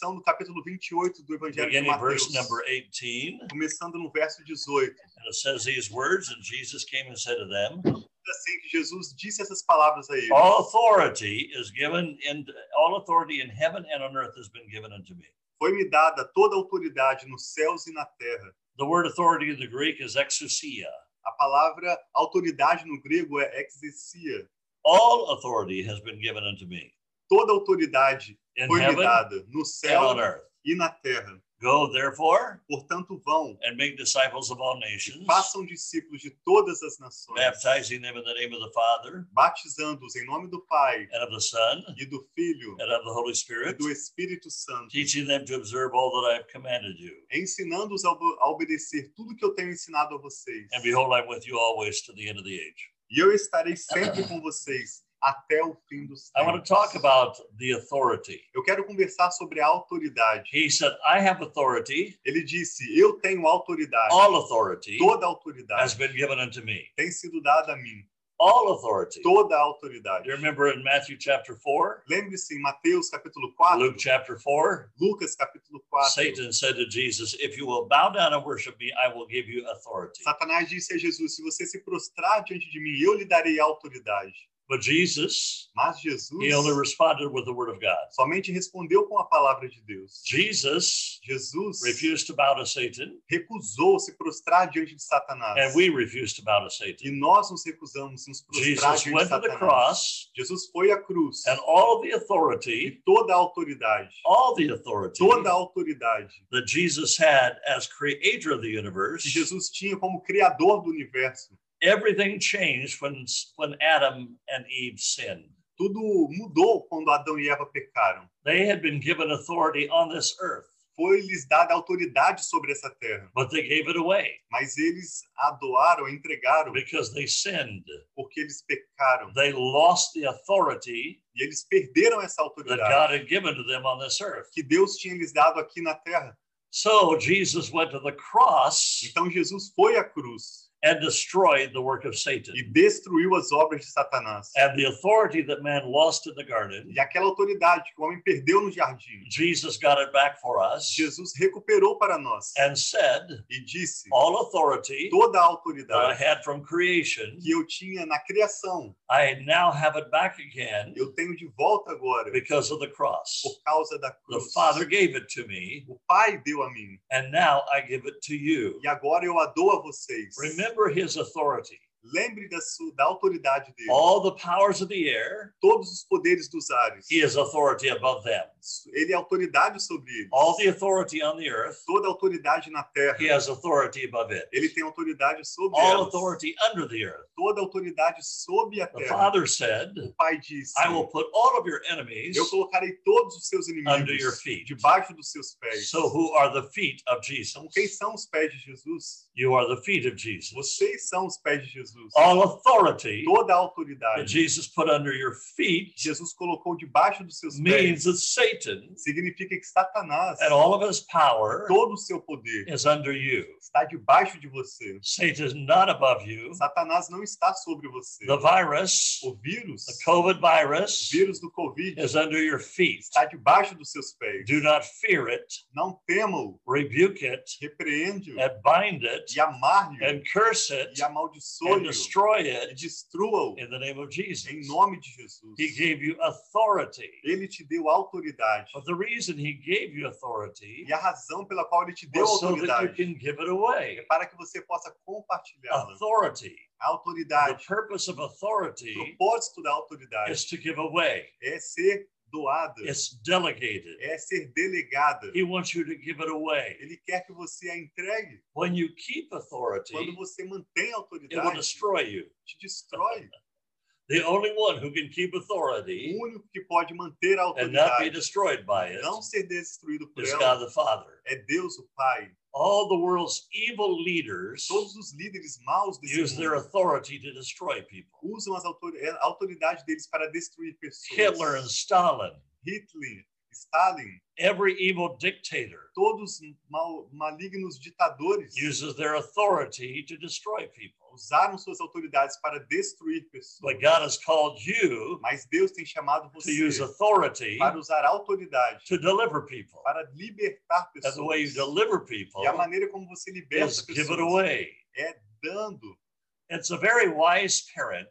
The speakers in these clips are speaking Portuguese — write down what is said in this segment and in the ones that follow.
No capítulo 28 do Evangelho de beginning Mateus, verse number 18. começando no verso 18. And it says these words, and Jesus came and said to them, Assim que Jesus disse essas palavras a eles. All authority is given in all authority in heaven and on earth has been given unto me. Foi-me dada toda a autoridade nos céus e na terra. The word authority in the Greek is exousia. A palavra autoridade no grego é exesia. All authority has been given unto me Toda autoridade in foi-me heaven dada no céu e na terra. Go therefore Portanto, vão and make disciples of all e nations, façam discípulos de todas as nações, baptizing them in the name of the Father batizando-os em nome do Pai and of the Son e do Filho and of the Holy e Spirit, do Espírito Santo, teaching them to observe all that I have commanded you. ensinando-os a obedecer tudo que eu tenho ensinado a vocês. And behold, I'm with you always to the end of the age. E eu estarei sempre com vocês até o fim dos I want tempos. to talk about the authority. Eu quero conversar sobre a autoridade. He said, I have authority, Ele disse: Eu tenho autoridade. all authority Toda has autoridade been given unto me. tem sido dada a mim. All authority. Toda a autoridade. You remember in Matthew chapter 4, Lembre-se em Mateus capítulo 4, Luke chapter 4, Lucas capítulo 4. Satan said to Jesus, If you will bow down and worship me, I will give you authority. Satanás disse a Jesus: Se você se prostrar diante de mim, eu lhe darei autoridade. But Jesus, Mas Jesus he only responded with the word of God. somente respondeu com a palavra de Deus. Jesus Jesus refused to bow to Satan, recusou se prostrar diante de Satanás. and we refuse to bow to E Satan. nós nos recusamos nos prostrar Jesus diante de went to the Satanás. cross, Jesus foi à cruz. and all the E authority, toda a autoridade, all the authority toda a autoridade that Jesus had as creator of the que universe, Jesus tinha como criador do universo, everything changed when, when Adam and Eve sinned. tudo mudou quando Adão e Eva pecaram. They had been given authority on this earth, Foi-lhes dada autoridade sobre essa terra, but they gave it away mas eles a doaram, entregaram, because they sinned. porque eles pecaram. They lost the authority E eles perderam essa that God autoridade had given to them on this earth. que Deus tinha lhes dado aqui na terra. So Jesus went to the cross Então Jesus foi à cruz and destroyed the work of Satan. e destruiu as obras de Satanás. And the authority that man lost in the garden, E aquela autoridade que o homem perdeu no jardim, Jesus got it back for us Jesus recuperou para nós and said, e disse: All authority toda a that I autoridade had from creation, que eu tinha na criação, I now have it back again eu tenho de volta agora because of the cross. por causa da The cruz. Father gave it to me, O Pai deu a mim and now I give it to you. e agora eu a dou a vocês. Remember his authority. Lembre da, sua, da autoridade dele. All the powers of the air, Todos os poderes dos ares. he has authority above them. Ele é autoridade sobre eles. All the authority on the earth, Toda autoridade na terra. he has authority above it. Ele tem autoridade sobre All elas. authority under the earth. Toda autoridade sob a The terra. Father said, O Pai disse: I will put all of your enemies Eu colocarei todos os seus under your inimigos feet. debaixo dos seus pés. So, who are the feet of Jesus? Então, quem são os pés de Jesus? You are the feet of Jesus. Vocês são os pés de Jesus. All authority Toda a that autoridade Jesus put under your feet Jesus colocou debaixo dos seus means pés. that Satan Significa que Satanás, and all of his power todo o seu poder, is under you. está debaixo de você. Satan is not above you. Satanás não está sobre você. The virus, O vírus, the COVID o virus, vírus do Covid, is under your feet. está debaixo dos seus pés. Do not fear it, Não tema-o, rebuke it, repreende-o and bind it, e amarre-o and curse it, e and destroy it destrua-o in the name of Jesus. em nome de Jesus. He gave you authority. Ele te deu autoridade. But the reason he gave you authority E a razão pela qual ele te deu was so that you autoridade can give it é away. para que você possa compartilhá-la. Authority. A The autoridade, purpose of o authority propósito da autoridade is to give away. é ser doada, It's delegated. é ser delegada. He wants you to give it away. Ele quer que você a entregue. When you keep authority, Quando você mantém a it will autoridade, destroy you. te destrói. The only one who can keep authority O único que pode manter a and not be autoridade, destroyed by it não ser destruído por is ela, God the Father. é Deus o Pai. All the world's evil leaders Todos os líderes maus desse use their authority to destroy people. usam as autori- a eh, autoridade deles para destruir pessoas. Hitler and Stalin, Hitler, Stalin, every evil dictator todos mal, malignos ditadores uses their authority to destroy people. usaram suas autoridades para destruir pessoas. But God has called you Mas Deus tem chamado to você use authority para usar autoridade, to deliver people. para libertar And the way you pessoas. deliver people E a maneira como você liberta is give it pessoas away. é dando. It's a very wise parent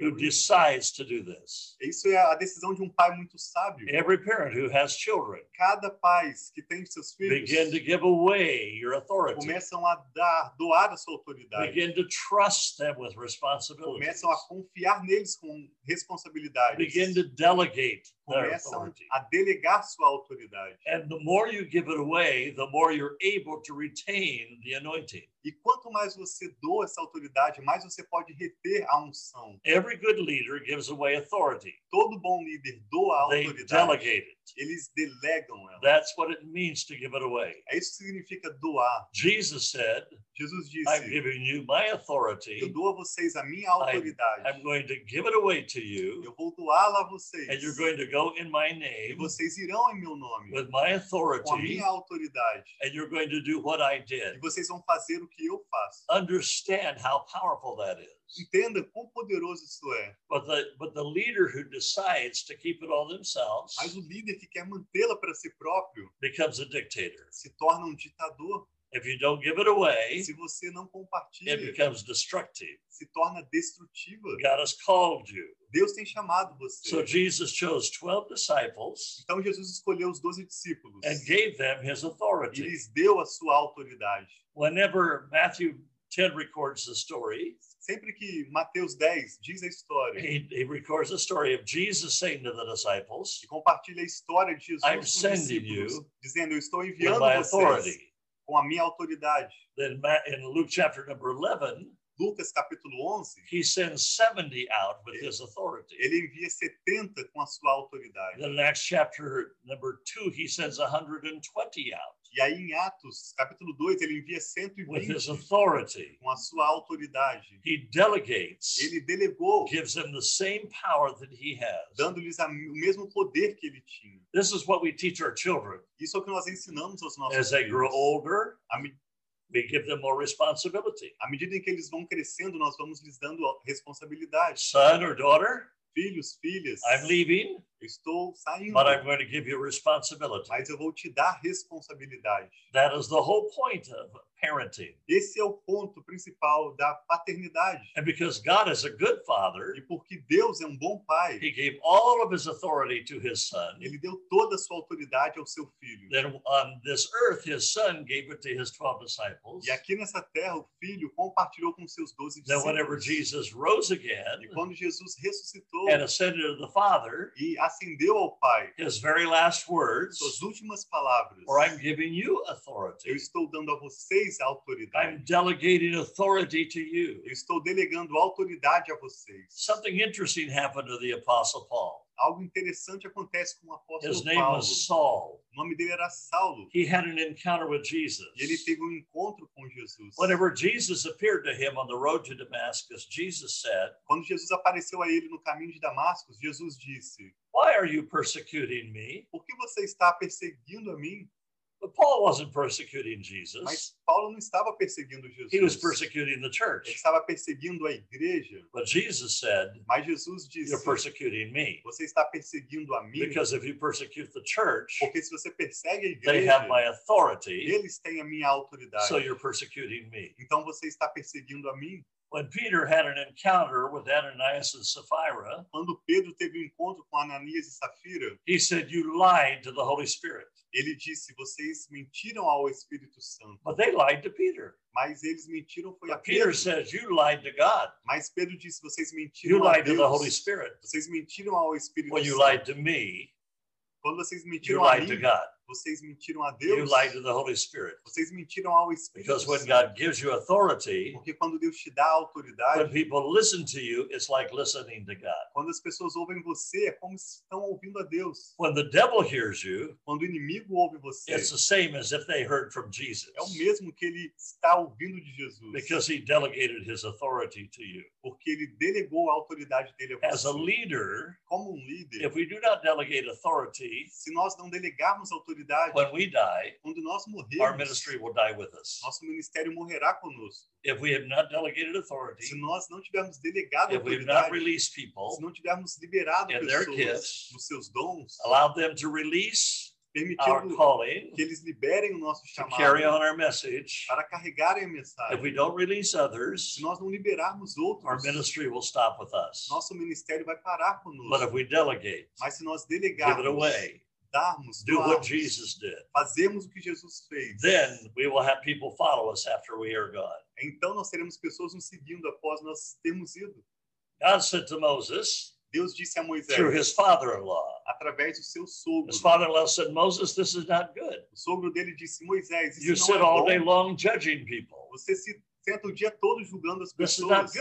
who decides to do this. Isso é a decisão de um pai muito sábio. Every parent who has children Cada pai que tem seus filhos begin to give away your authority. começam a dar, doar a sua autoridade. Begin to trust them with responsibility. Começam a confiar neles com responsabilidades. Begin to delegate their Começam authority. a delegar sua autoridade. And the more you give it away, the more you're able to retain the anointing. E quanto mais você doa essa autoridade, mais você pode reter a unção. Every good leader gives away authority. Todo bom líder doa a They autoridade. delegate it. Eles delegam ela. That's what it means to give it away. É isso que significa doar. Jesus said, Jesus I'm disse: giving you my Eu authority. dou a vocês a minha autoridade. I'm going to give it away to you, Eu vou doá-la a vocês. and you're going to go in my E name vocês irão em meu nome, with my com a authority, minha autoridade. and you're going to do what I E did. vocês vão fazer o que eu faço. Understand how powerful that is. Entenda quão poderoso isso é. But the but the leader who decides to keep it all themselves Mas o líder que quer mantê-la para si próprio becomes a dictator. se torna um ditador. If you don't give it away, Se você não it compartilha, becomes destructive. se torna destrutiva. God has called you. Deus tem chamado So você. Jesus chose 12 disciples Então Jesus escolheu os doze discípulos and gave them his e authority. lhes deu a sua autoridade. Whenever Matthew 10 records the story, Sempre que Mateus 10 diz a história he, he records the story of Jesus saying to the disciples, e compartilha a história de Jesus I'm com os sending discípulos, you dizendo: Eu estou with enviando my vocês authority. com a minha autoridade. Then in Luke chapter number 11, Lucas capítulo 11, he sends 70 out with his authority. ele envia 70 com a sua autoridade. Then in Acts chapter number 2, he sends 120 out E aí em Atos capítulo 2, ele envia with his 120 authority. com a sua autoridade. He delegates, Ele delegou, gives them the same power that he has. dando-lhes o mesmo poder que ele tinha. This is what we teach our children. Isso é o que nós ensinamos aos nossos As they grow filhos. older, we give them more responsibility. à medida em que eles vão crescendo, nós vamos lhes dando responsabilidade. Son or daughter, Filhos, filhas, I'm leaving, eu estou saindo, but I'm going to give you responsibility. mas eu vou te dar responsabilidade. That is the whole point of parenting. Esse é o ponto principal da paternidade. And because God is a good father, E porque Deus é um bom pai, he gave all of his authority to his son. ele deu toda a sua autoridade ao seu filho. Then on this earth, his son gave it to his 12 disciples. E aqui nessa terra, o filho compartilhou com seus doze Then, whenever discípulos. Jesus rose again E quando Jesus ressuscitou and ascended to the Father, e ascendeu ao Pai, his very last words suas últimas palavras, or I'm giving you eu authority. estou dando a vocês a autoridade. I'm delegating authority to you. Eu estou delegando autoridade a vocês. Something interesting happened to the Apostle Paul. Algo interessante acontece com o His apóstolo name Paulo. was Saul. O nome dele era Saulo. He had an encounter with Jesus. E ele teve um encontro com Jesus. Whenever Jesus appeared to him on the road to Damascus, Jesus said, Quando Jesus apareceu a ele no caminho de Damasco, Jesus disse: Why are you persecuting me? Por que você está perseguindo a mim? But Paul wasn't persecuting Jesus, Mas Paulo não estava perseguindo Jesus. he was persecuting the Ele church. estava perseguindo a igreja. But Jesus said, Mas Jesus disse: You're persecuting me. Você está perseguindo a mim, Because if you persecute the church, porque se você persegue a they igreja, have my authority, eles têm a minha autoridade. so you're persecuting me. Então você está perseguindo a mim. When Peter had an encounter with Ananias and Sapphira, Quando Pedro teve um encontro com Ananias e Safira, he said, You lied to the Holy Spirit. Ele disse: Vocês mentiram ao Espírito Santo. But they lied to Peter. Mas eles mentiram foi a But Peter Pedro. says, You lied to God. Mas Pedro disse: Vocês You mentiram a lied to the Holy Deus. Spirit. Vocês mentiram ao Espírito When you Santo. lied to me, Quando vocês you mentiram a lied to mim, God. Vocês mentiram a You Deus. lied to the Holy Spirit. Vocês mentiram ao Espírito Because when. God gives you authority, Porque quando Deus te dá when autoridade, people listen to you, it's like listening to God. quando as pessoas ouvem você, é como se estão ouvindo a Deus. When the devil hears you, Quando o inimigo ouve você, it's the same as if they heard from Jesus é o mesmo que ele está ouvindo de Jesus. because he delegated his authority to you. Porque ele delegou a autoridade dele a As a você. leader, Como um líder, if we do not delegate authority, se nós não delegarmos autoridade, when we die, quando nós our morrermos, ministry will die with us. nosso ministério morrerá conosco. If we have not delegated authority, Se nós não tivermos delegado if we have not autoridade, released se people, não tivermos liberado in their pessoas gifts, nos seus dons, allowed them to release our permitindo calling, que eles liberem o nosso to carry chamado on our message, para carregarem a if mensagem. we don't release others, Se nós não liberarmos our outros, ministry will stop with us. nosso ministério vai parar But conosco. if we delegate, Mas se nós give it delegarmos, away, do what Jesus did, fazermos o que Jesus fez, then we will have people follow us after we are gone. então nós teremos pessoas nos seguindo após nós termos ido. God said to Moses Deus disse a Moisés, through his father in law, através do seu sogro, his father in law said, Moses, this is not good. o sogro dele disse, Moisés, You isso sit não é all day bom. long judging people. Você se senta o dia todo julgando as pessoas.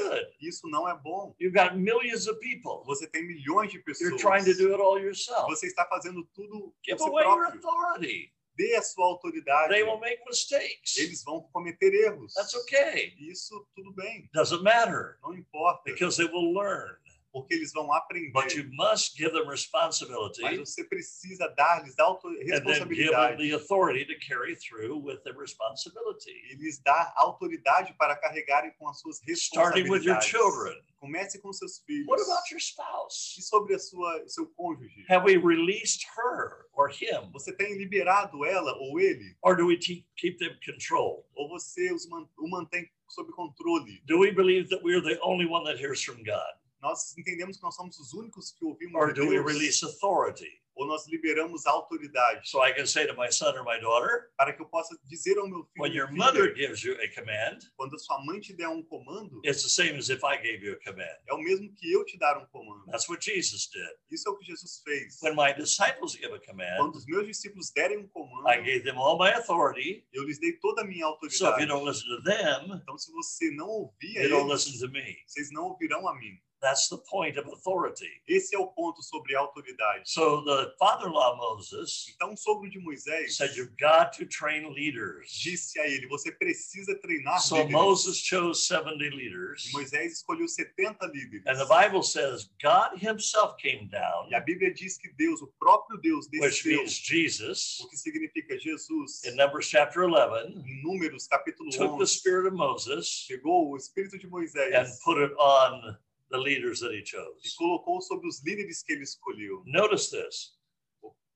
Isso não é bom. You've got millions of people. Você tem milhões de pessoas. You're trying to do it all yourself. Você está fazendo tudo Give você away your próprio. authority. Dê a sua autoridade. They will make mistakes. Eles vão cometer erros. That's okay. Isso tudo bem. Doesn't matter Não importa. because they will learn. Porque eles vão aprender. But you must give them responsibility Mas você precisa dar-lhes auto- and then give them responsabilidade. the authority to carry through with the responsibility. E lhes dar autoridade para carregarem com as suas Starting with your responsabilidades. children. Comece com seus filhos. What about your spouse? E sobre a sua, seu cônjuge? Have we released her or him? Você tem liberado ela ou ele? Or do we keep them controlled? Ou você os man- o mantém sob controle? Do we believe that we're the only one that hears from God? Nós entendemos que nós somos os únicos que ouvimos Or de do we release authority? Ou nós liberamos a autoridade? So I can say to my son or my daughter, Para que eu possa dizer ao meu filho, when your mother gives you a command, quando a sua mãe te der um comando, it's the same as if I gave you a command. é o mesmo que eu te dar um comando. That's what Jesus did. Isso é o que Jesus fez. When my disciples give a command, Quando os meus discípulos derem um comando, I gave them all my authority. eu lhes dei toda a minha So if autoridade. you don't listen to them, Então, se você não ouvir a you don't eles, listen to me. vocês não ouvirão a mim. That's the point of authority. Esse é o ponto sobre autoridade. So the father-in-law Moses Então, o sogro de Moisés said, "You've got to train leaders." disse a ele: Você precisa treinar So líderes. Moses chose 70 leaders, E Moisés escolheu 70 líderes. and the Bible says God Himself came down, E a Bíblia diz que Deus, o próprio Deus, which desceu, means Jesus, o que significa Jesus, in Numbers chapter 11, em Números capítulo took the 11, spirit of Moses pegou o espírito de Moisés and put it on the leaders that He e chose. colocou sobre os líderes que ele escolheu. Notice this: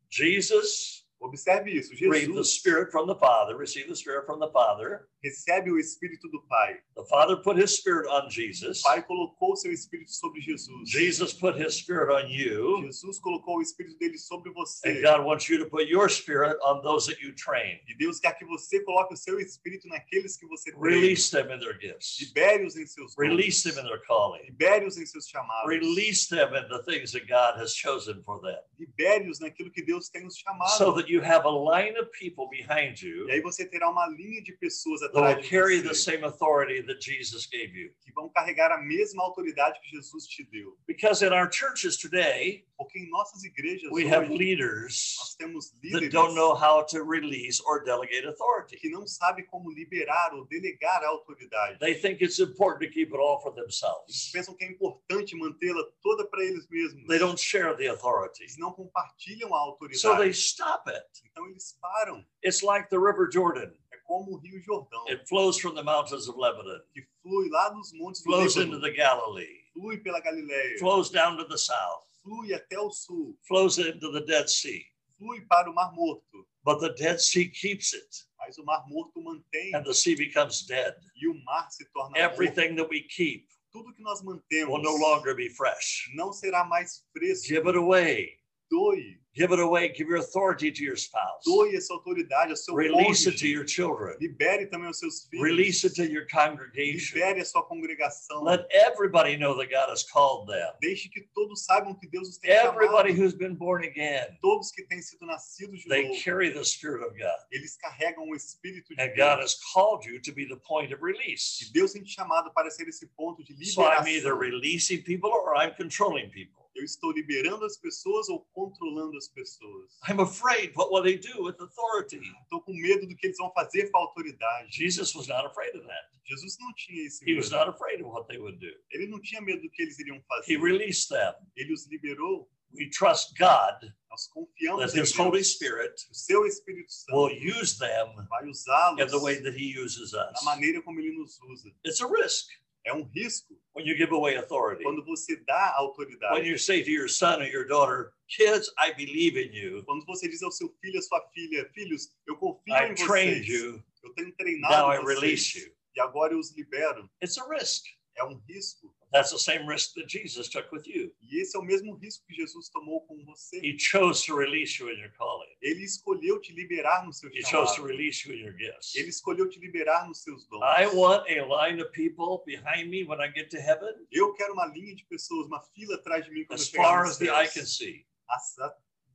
Jesus Observe isso. received the Jesus Spirit from the Father, Receive the Spirit from the Father. recebe o espírito do Pai. The Father put His Spirit on O Jesus. Pai colocou o seu espírito sobre Jesus. Jesus put His Spirit on you. Jesus colocou o espírito dele sobre você. And God wants you to put your spirit on those that you train. E Deus quer que você coloque o seu espírito naqueles que você treina. Release them in their gifts. Libere-os em seus dons. Release them in their calling. Libere-os em seus chamados. Release them in the things that God has chosen for them. Libere-os naquilo que Deus tem os chamado. So that you have a line of people behind you E aí você terá uma linha de pessoas atrás de carry the same authority that Jesus gave you. que vão carregar a mesma autoridade que Jesus te deu. Because in our churches today, Porque em nossas igrejas we hoje, have leaders nós temos that líderes don't know how to release or delegate authority. que não sabem como liberar ou delegar a autoridade. They think it's important to keep it all for Eles themselves. pensam que é importante mantê-la toda para eles mesmos. They don't share the authority. Eles não compartilham a autoridade. So they stop it. Então eles param. It's like the River Jordan. É como o Rio Jordão, It flows from the mountains of Lebanon, que flui lá nos montes do flows Líbano, into the Galilee, flui pela Galileia, flows down to the south, flui até o sul, flows into the Dead Sea. flui para o Mar Morto. But the Dead Sea keeps it, Mas o Mar Morto mantém and the sea becomes dead. e o mar se torna morto. Everything that we keep Tudo que nós will mantemos no longer be fresh. não será mais fresco. Give it away. Doe, Give it away. Give your authority to your spouse. Doe essa autoridade ao seu Release it to your children. Libere também os seus filhos. Release it to your congregation. Libere a sua congregação. Let everybody know that God has called them. Deixe que todos saibam que Deus os tem Everybody chamado. who's been born again, Todos que têm sido nascidos de they novo, carry the Spirit of God. eles carregam o Espírito de And God has called you to be the point of E release. Deus tem te chamado para ser esse ponto de liberação. So I'm either releasing people or I'm controlling people. Eu estou liberando as pessoas ou controlando as pessoas. I'm afraid what will they do with authority? Estou com medo do que eles vão fazer com a autoridade. Jesus was not afraid of that. Jesus não tinha esse He was medo. not afraid of what they would do. Ele não tinha medo do que eles iriam He fazer. released them. Ele os liberou. We trust God Nós confiamos that em His Holy Deus. Spirit O seu Espírito will Santo use them vai usá-los in the way that He uses da us. maneira como ele nos usa. It's a risk É um risco when you give away authority. quando você dá When autoridade. you say to your son or your daughter, Kids, I believe in you. Quando você diz ao seu filho, à sua filha, filhos, eu confio I em trained vocês. you. Eu tenho Now treinado I vocês. release you. E agora eu os libero. It's a risk. É um risco. That's the same risk that Jesus took with you. E esse é o mesmo risco que Jesus tomou com você. He chose to release you in your calling. Ele escolheu te liberar no seu He chose to release you in your gifts. Ele escolheu te liberar nos seus dons. I want a line of people behind me when I get to heaven Eu quero uma linha de pessoas, uma fila atrás de mim quando as eu chegar far nos as the eye can see. As-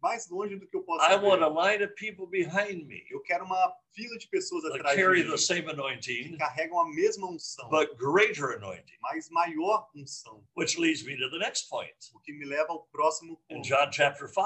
mais longe do que eu possa I want a line of people behind me Eu quero uma fila de pessoas that atrás carry de mim the same que anointing, carregam a mesma unção, but greater anointing, mas maior unção. which leads me to the next point. O que me leva ao próximo In ponto. John chapter 5,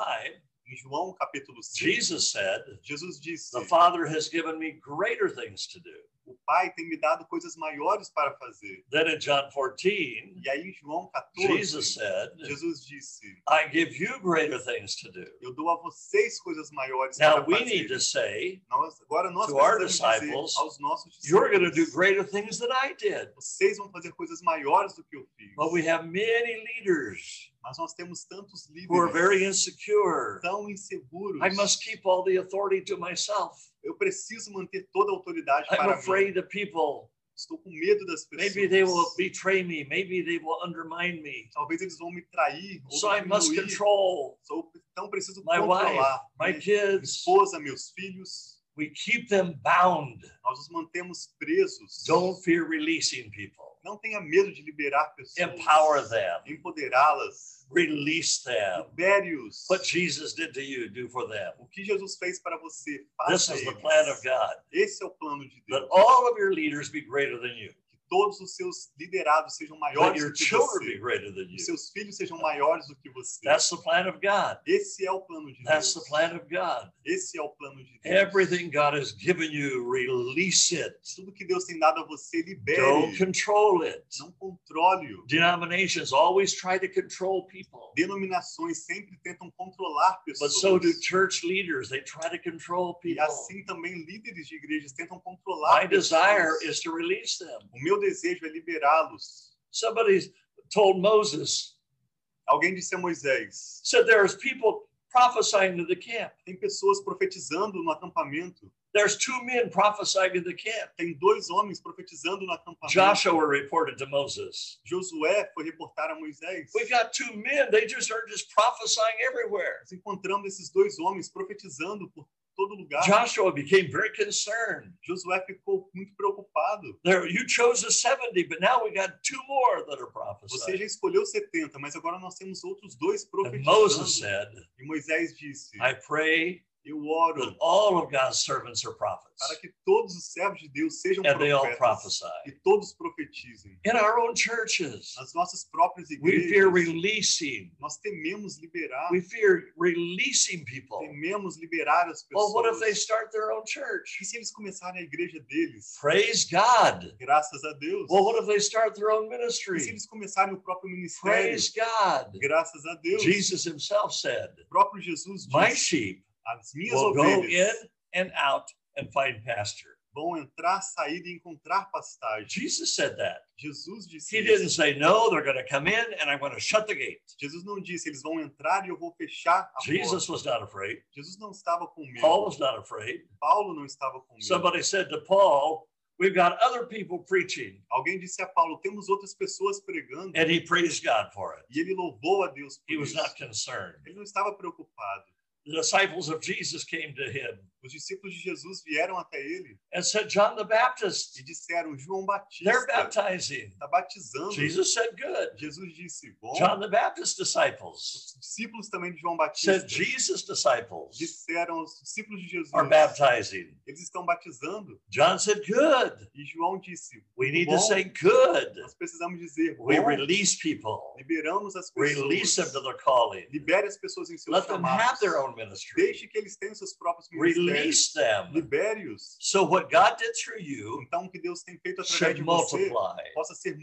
Em João capítulo 5, Jesus said, Jesus disse: The Father has given me greater things to do. O Pai tem me dado coisas maiores para fazer. Then in John 14, E aí em João 14, Jesus said, Jesus disse: I give you greater things to do. Eu dou a vocês coisas maiores Now para we fazer. need to say, Nós, agora nós to our precisamos dizer aos nossos You're going to do greater things than I did. vocês vão fazer coisas maiores do que eu fiz. But we have many leaders Mas nós temos tantos who are very líderes insecure. tão inseguros. I must keep all the authority to myself. Eu preciso manter toda a autoridade I'm para afraid mim. of people. Estou com medo das pessoas. Maybe they will betray me. Maybe they will undermine me. Talvez eles vão me trair ou So I must control Então preciso my wife, controlar my minha kids. esposa, meus filhos. We keep them bound. Nós os mantemos presos. Don't fear releasing people. Não tenha medo de liberar pessoas. Empower them. Empoderá-las. Release them. Libere-os. What Jesus did to you, do for them. O que Jesus fez para você, This faça is the plan of God. Esse é o plano de That Deus. all of your leaders be greater than you. Todos os seus liderados sejam maiores do que você. greater than you. Os seus filhos sejam maiores do que você. That's the plan of God. Esse é o plano de That's Deus. the plan of God. Esse é o plano de Deus. Everything God has given you, release it. Tudo que Deus tem dado a você, libere. Don't control it. Não controle-o. Denominations always try to control people. Denominações sempre tentam controlar But pessoas. so do church leaders. They try to control E people. assim também líderes de igrejas tentam controlar My desire pessoas. is to release them. O meu desejo é liberá-los. Somebody told Moses, Alguém disse a Moisés: said there's people prophesying to the camp. tem pessoas profetizando no acampamento. There's two men prophesying to the camp. Tem dois homens profetizando no acampamento. Joshua reported to Moses, Josué foi reportar a Moisés. We got two men. They just are just prophesying everywhere. Nós encontramos esses dois homens profetizando por todo lugar. Joshua became very concerned. Josué ficou muito preocupado. There, you chose the 70, but now we got two more that are Você prophesying. já escolheu 70, mas agora nós temos outros dois And profetizando. Moses said, E Moisés disse: I pray Eu oro all of God's servants are para prophets que todos os servos de Deus sejam and they all profetas prophesy. e todos profetizem. In our own churches, Nas nossas próprias we fear igrejas, releasing. nós tememos liberar, We fear releasing people. tememos liberar as Well, what if pessoas. they start their own church? E se eles começarem a igreja deles? Praise God. Graças a Deus. Well, what if they start their own E se ministry? eles começarem o próprio ministério? Praise God. Graças a Deus. Jesus himself said, O próprio Jesus My disse: sheep As minhas will go ovelhas in and out and find pasture. vão entrar, sair e encontrar pastagem. Jesus said that. Jesus disse He didn't isso. say, No, they're going to come in and I'm going to shut the gate. Jesus não disse, eles vão entrar e eu vou fechar a Jesus porta. was not afraid. Jesus não estava com medo. Paul was not afraid. Paulo não estava com medo. Somebody said to Paul, We've got other people preaching. Alguém disse a Paulo, temos outras pessoas pregando. And he praised God for it. E ele louvou a Deus por He was isso. not concerned. Ele não estava preocupado. The disciples of Jesus came to him Os discípulos de Jesus vieram até ele and said, John the Baptist, e disseram: João they're Batista baptizing. está batizando. Jesus said, Good. Jesus disse: Bom. John the Baptist disciples Os discípulos também de João Batista said, Jesus disciples disseram aos discípulos de Jesus: are baptizing. Eles estão batizando. John said, Good. E João disse: We need Bom. to say, Good. Nós precisamos dizer: We Bom, release people, liberamos as release them pessoas. to their calling. Libere as pessoas em seus Let them have chamados. their own ministry. Deixe que eles tenham seus próprios ministérios. Them. Libere-os. So, what God did through you Então, o que Deus tem feito através de você multiply. possa ser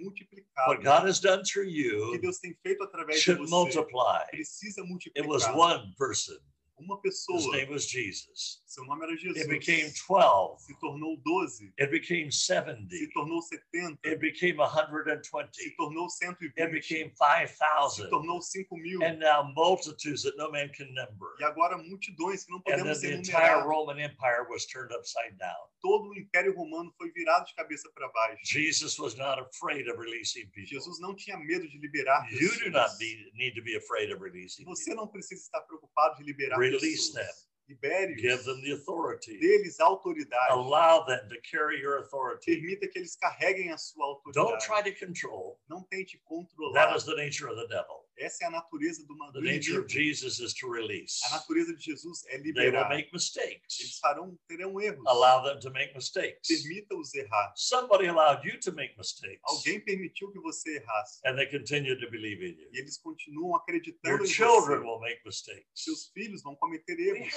What. God has done through O que you Deus tem feito através de você multiply. precisa It was one person. Uma His pessoa, name was Jesus. seu nome era Jesus, It became 12. se tornou 12, It became se 70. tornou 70, It became 120. se tornou It 120, became se 5,000. tornou 5 mil. And now multitudes that no man can number. E agora multidões que não podemos the entire enumerar. Roman Empire was turned upside down. Todo o Império Romano foi virado de cabeça para baixo. Jesus was not afraid of releasing people. Jesus não tinha medo de liberar You do not need to be afraid of releasing Você people. não precisa estar preocupado de liberar Release them. Libere-os. Give them the authority. Deles a autoridade. Allow them to carry your authority. Permita que eles carreguem a sua autoridade. Don't try to control. Não tente controlar. is the nature of the devil. Essa é a natureza do, The do nature of inimigo. Jesus is to release. A natureza de Jesus é They will liberar. make Eles mistakes. farão, terão erros. Allow them to make mistakes. Permita-os errar. Somebody allowed you to make mistakes, Alguém permitiu que você errasse. and they continue to believe in you. E eles continuam acreditando Your em children você. will make mistakes. Seus filhos vão cometer erros.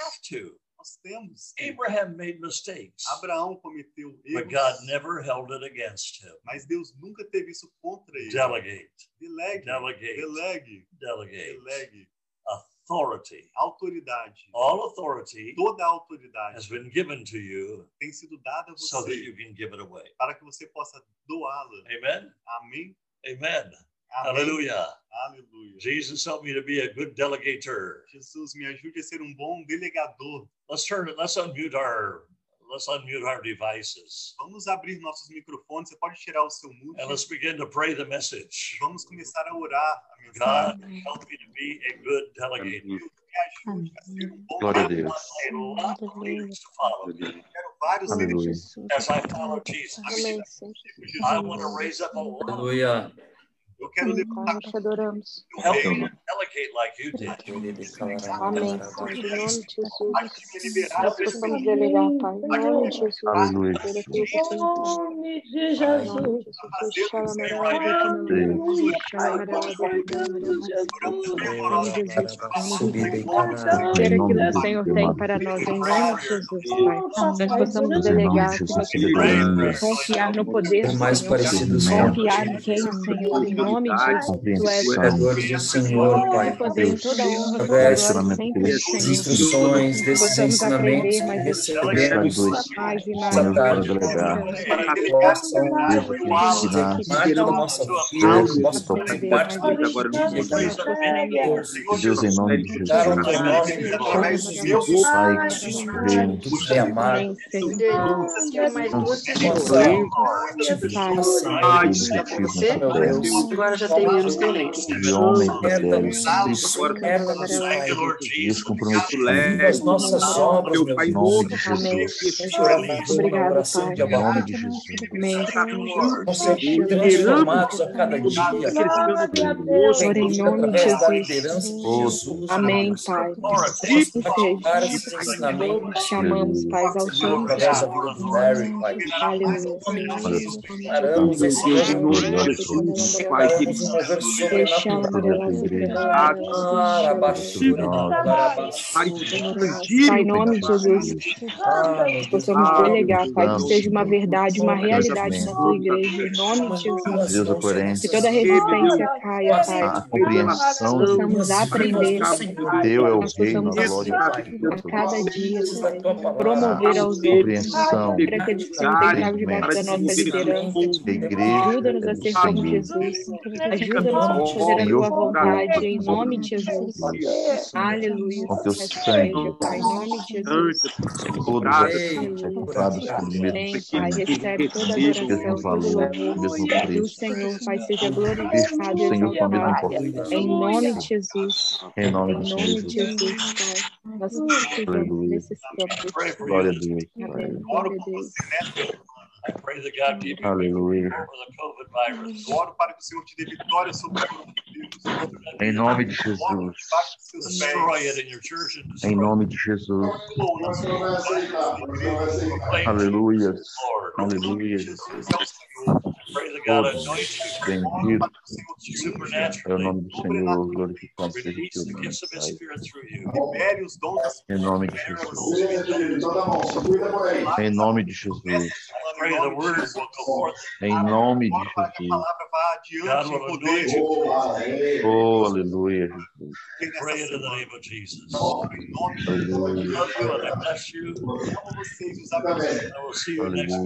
Nós temos. Abraham made mistakes, Abraão cometeu but erros. God never held it against him. Mas Deus nunca teve isso contra ele. Delegate, Delegue. delegate, Delegue. delegate. Delegue. Authority. Autoridade. All authority Toda a autoridade has been given to you tem sido dada a so that você you can give it away. para que você possa doá-la. Amen. Amém? Amen. Amém. Hallelujah. Aleluia. Jesus help me to be a good delegator. Jesus, me ajude a ser um bom delegador. Let's turn it. Let's unmute our. Let's unmute our devices Vamos abrir nossos microfones. Você pode tirar o seu mute. and let's begin to pray the message. Vamos começar a orar a God, mensagem. help me to be a good delegator. Me ajude a ser um bom Glória a. Deus. Aleluia. líderes. As I follow Jesus, I want to raise up a Aleluia. Eu quero levantar Nós te adoramos. o help reino. Delegate like you did. Amém, Senhor. Em nome de Jesus. Nós possamos delegar, Pai. Em nome de Jesus. Aleluia. Em Jesus. nome de Jesus. Aquilo que o Senhor tem para nós, em nome de Jesus, Pai. Nós possamos delegar, que nós possamos confiar no poder O do mais Senhor. Confiar em quem o Senhor, em nome de Jesus. Tu és do Senhor, Pai. Sempre das Senhor. instruções, desses ensinamentos que recebemos e essa tarde, delegar. possam parte da nossa vida, Deus, possam que fazer parte do Agora, a dia. Deus, Deus, em nome de Jesus. dar o teu nome através dos meus Pai, reino, tu te amar, Amém, Senhor. possa Pai, objetivo meu Deus, Agora já tem menos tenente. de homem para Deus. Herda-nos, Pai. Deus comprometido Viva as nossas obras, meu em Deus. nome. Jesus. Obrigado, Pai. de Em nome de Jesus. Amém. Vamos ser transformados a cada dia. Em nome de Jesus. Jesus. Amém, Pai. Vamos Que praticar seja. esses ensinamentos. Te amamos, Pai. Exaltamos, da Pai. Pai. Aleluia. Paramos esse ano. Pai, mover sobrenatural. Pai, em nome de Jesus, possamos delegar, Pai, que seja uma verdade, uma realidade na tua igreja, em nome de Jesus. Deus, Que toda resistência caia, Pai. compreensão de Possamos aprender Teu é o Nós a possamos glória a cada dia, promover aos outros, compreensão para que eles possam estar debaixo da nossa liderança. Ajuda-nos a ser como. Jesus. Ajuda-nos a fazer a tua vontade, em nome de Jesus. Aleluia. Com teu sangue. Pai. Em nome de Jesus. Todos aqueles sacrificados pelo mesmo Amém, Pai. Recebe toda a mesmo todo valor, louvor. mesmo Que o preço. Senhor, Pai, seja glorificado e com exaltado. Em nome de Jesus. Em nome de Jesus. Pai. Nós necessitamos. Glória a. Deus. Glória a por Deus. Aleluia. Oro para que o Senhor te dê vitória sobre o coronavírus. Em nome de Jesus. Em nome de Jesus. Aleluia. Aleluia. É Todos anoint you bendito Para que o Senhor te é o nome do Senhor. Glorificado seja o teu nome, Em nome de Jesus. Em nome de Jesus. Em nome de Jesus. Oh, aleluia, Jesus. Aleluia. Aleluia.